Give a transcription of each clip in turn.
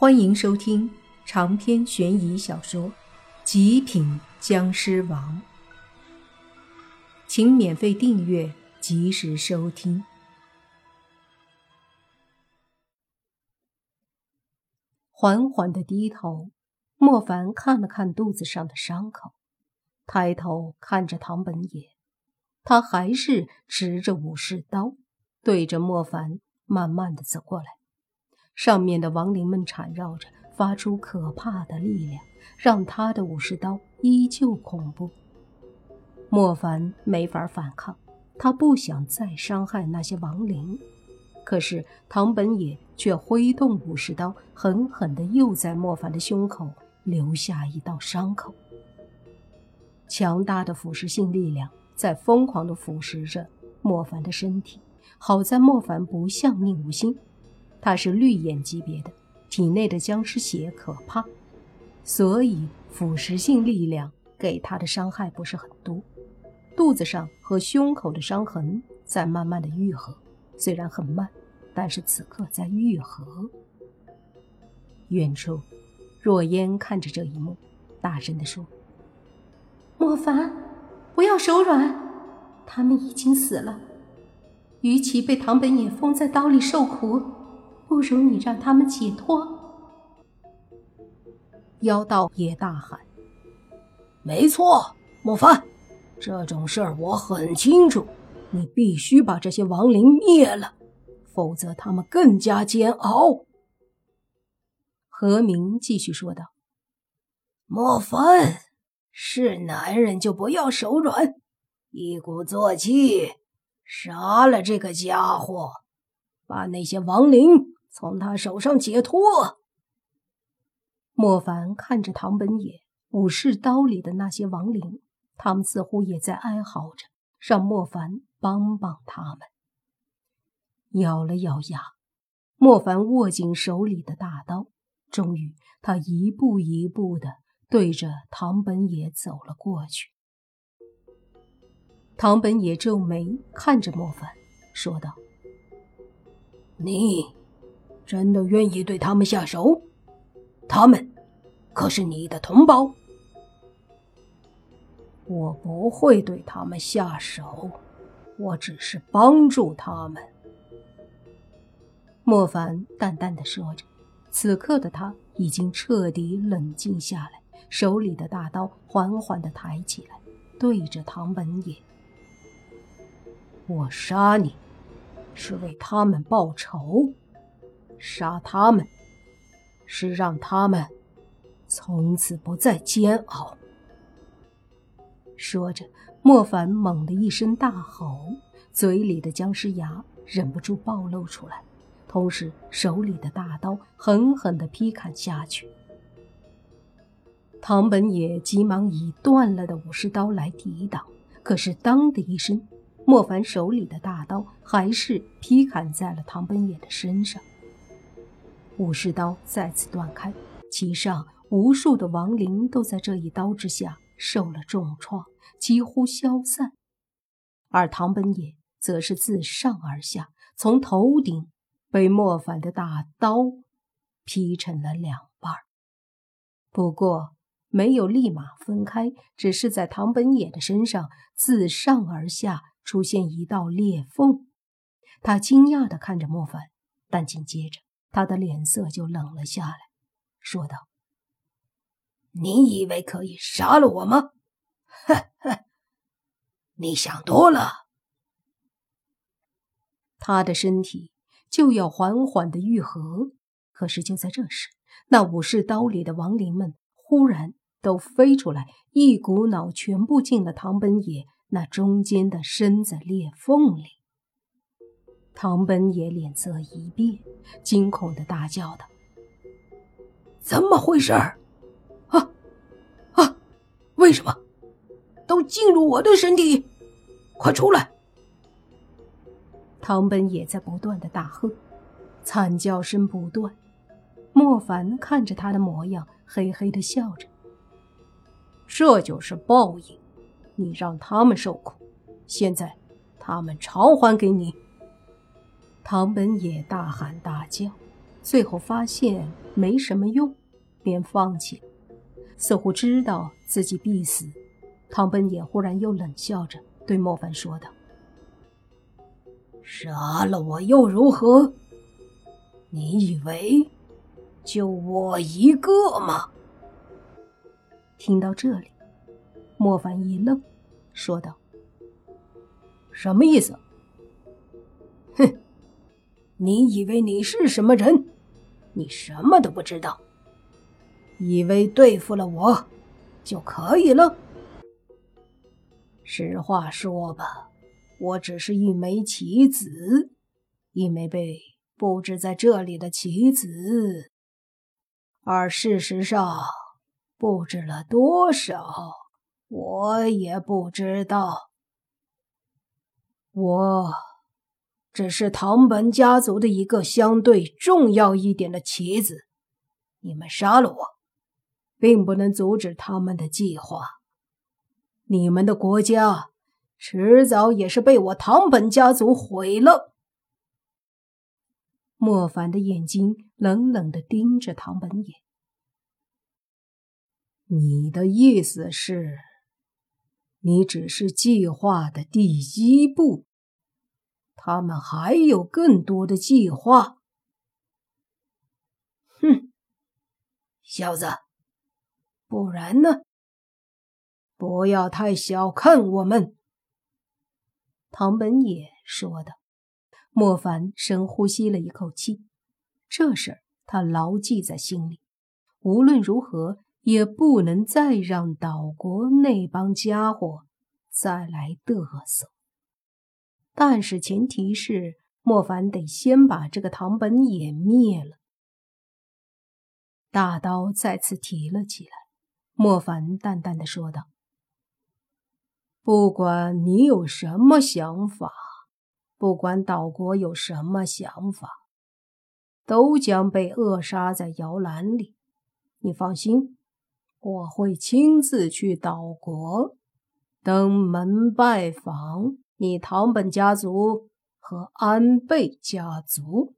欢迎收听长篇悬疑小说《极品僵尸王》，请免费订阅，及时收听。缓缓的低头，莫凡看了看肚子上的伤口，抬头看着唐本野，他还是持着武士刀，对着莫凡慢慢的走过来。上面的亡灵们缠绕着，发出可怕的力量，让他的武士刀依旧恐怖。莫凡没法反抗，他不想再伤害那些亡灵，可是唐本野却挥动武士刀，狠狠地又在莫凡的胸口留下一道伤口。强大的腐蚀性力量在疯狂地腐蚀着莫凡的身体。好在莫凡不像宁无心。他是绿眼级别的，体内的僵尸血可怕，所以腐蚀性力量给他的伤害不是很多。肚子上和胸口的伤痕在慢慢的愈合，虽然很慢，但是此刻在愈合。远处，若烟看着这一幕，大声地说：“莫凡，不要手软，他们已经死了，与其被唐本野封在刀里受苦。”不如你让他们解脱。妖道也大喊：“没错，莫凡，这种事儿我很清楚。你必须把这些亡灵灭了，否则他们更加煎熬。”何明继续说道：“莫凡，是男人就不要手软，一鼓作气杀了这个家伙，把那些亡灵。”从他手上解脱。莫凡看着唐本野武士刀里的那些亡灵，他们似乎也在哀嚎着，让莫凡帮帮他们。咬了咬牙，莫凡握紧手里的大刀，终于，他一步一步的对着唐本野走了过去。唐本野皱眉看着莫凡，说道：“你。”真的愿意对他们下手？他们可是你的同胞。我不会对他们下手，我只是帮助他们。”莫凡淡淡的说着。此刻的他已经彻底冷静下来，手里的大刀缓缓的抬起来，对着唐本野：“我杀你，是为他们报仇。”杀他们，是让他们从此不再煎熬。说着，莫凡猛地一声大吼，嘴里的僵尸牙忍不住暴露出来，同时手里的大刀狠狠地劈砍下去。唐本也急忙以断了的武士刀来抵挡，可是当的一声，莫凡手里的大刀还是劈砍在了唐本也的身上。武士刀再次断开，其上无数的亡灵都在这一刀之下受了重创，几乎消散。而唐本野则是自上而下，从头顶被莫凡的大刀劈成了两半。不过没有立马分开，只是在唐本野的身上自上而下出现一道裂缝。他惊讶地看着莫凡，但紧接着。他的脸色就冷了下来，说道：“你以为可以杀了我吗？呵呵，你想多了。”他的身体就要缓缓的愈合，可是就在这时，那武士刀里的亡灵们忽然都飞出来，一股脑全部进了唐本野那中间的身子裂缝里。唐本也脸色一变，惊恐的大叫道：“怎么回事？啊啊！为什么都进入我的身体？快出来！”唐本也在不断的大喝，惨叫声不断。莫凡看着他的模样，嘿嘿的笑着：“这就是报应，你让他们受苦，现在他们偿还给你。”唐本也大喊大叫，最后发现没什么用，便放弃。似乎知道自己必死，唐本也忽然又冷笑着对莫凡说道：“杀了我又如何？你以为就我一个吗？”听到这里，莫凡一愣，说道：“什么意思？哼，你以为你是什么人？你什么都不知道，以为对付了我就可以了？实话说吧，我只是一枚棋子，一枚被布置在这里的棋子，而事实上……”布置了多少，我也不知道。我只是唐本家族的一个相对重要一点的棋子。你们杀了我，并不能阻止他们的计划。你们的国家迟早也是被我唐本家族毁了。莫凡的眼睛冷冷的盯着唐本野。你的意思是，你只是计划的第一步，他们还有更多的计划。哼，小子，不然呢？不要太小看我们。”唐本野说道。莫凡深呼吸了一口气，这事儿他牢记在心里，无论如何。也不能再让岛国那帮家伙再来嘚瑟。但是前提是莫凡得先把这个唐本也灭了。大刀再次提了起来，莫凡淡淡的说道：“不管你有什么想法，不管岛国有什么想法，都将被扼杀在摇篮里。你放心。”我会亲自去岛国登门拜访你唐本家族和安倍家族。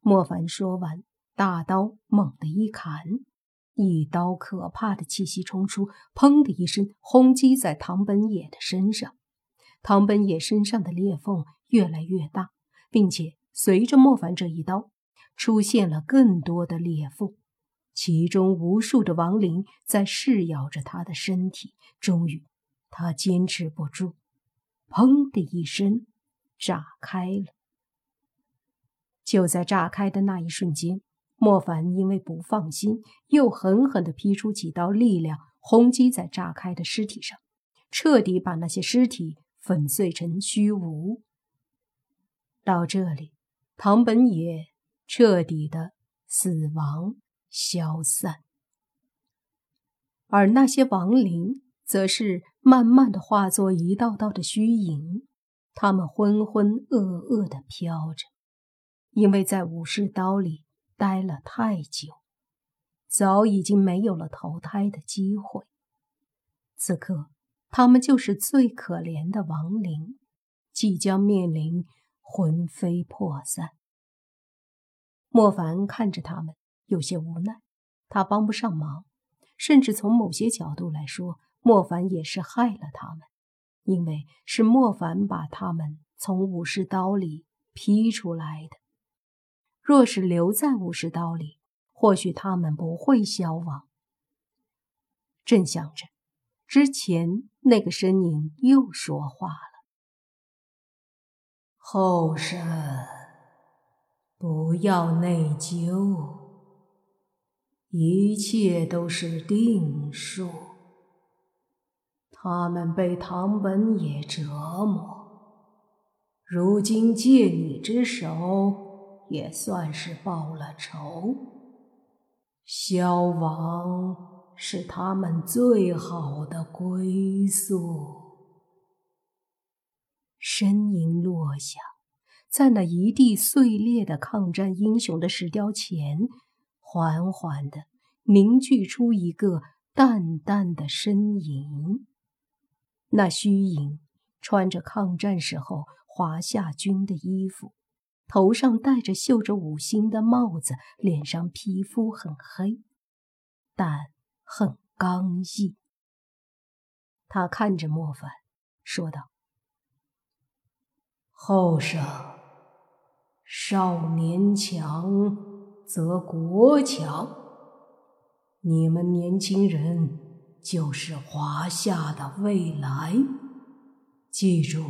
莫凡说完，大刀猛地一砍，一刀可怕的气息冲出，砰的一声轰击在唐本野的身上。唐本野身上的裂缝越来越大，并且随着莫凡这一刀，出现了更多的裂缝。其中无数的亡灵在噬咬着他的身体，终于，他坚持不住，砰的一声，炸开了。就在炸开的那一瞬间，莫凡因为不放心，又狠狠地劈出几道力量，轰击在炸开的尸体上，彻底把那些尸体粉碎成虚无。到这里，唐本也彻底的死亡。消散，而那些亡灵则是慢慢的化作一道道的虚影，他们浑浑噩噩的飘着，因为在武士刀里待了太久，早已经没有了投胎的机会。此刻，他们就是最可怜的亡灵，即将面临魂飞魄散。莫凡看着他们。有些无奈，他帮不上忙，甚至从某些角度来说，莫凡也是害了他们，因为是莫凡把他们从武士刀里劈出来的。若是留在武士刀里，或许他们不会消亡。正想着，之前那个身影又说话了：“后生，不要内疚。”一切都是定数。他们被唐本也折磨，如今借你之手，也算是报了仇。消亡是他们最好的归宿。声音落下，在那一地碎裂的抗战英雄的石雕前。缓缓的凝聚出一个淡淡的身影，那虚影穿着抗战时候华夏军的衣服，头上戴着绣着五星的帽子，脸上皮肤很黑，但很刚毅。他看着莫凡，说道：“后生，少年强则国强。你们年轻人就是华夏的未来。记住，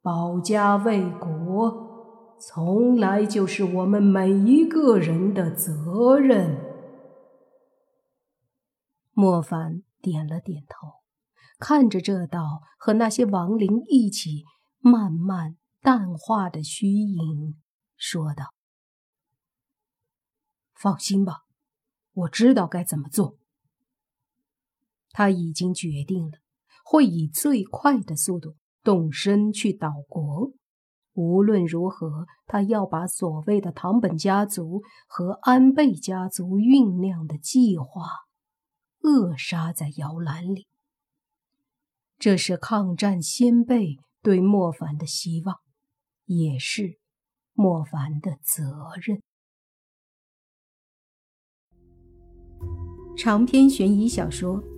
保家卫国，从来就是我们每一个人的责任。”莫凡点了点头。看着这道和那些亡灵一起慢慢淡化的虚影，说道：“放心吧，我知道该怎么做。”他已经决定了，会以最快的速度动身去岛国。无论如何，他要把所谓的唐本家族和安倍家族酝酿的计划扼杀在摇篮里。这是抗战先辈对莫凡的希望，也是莫凡的责任。长篇悬疑小说《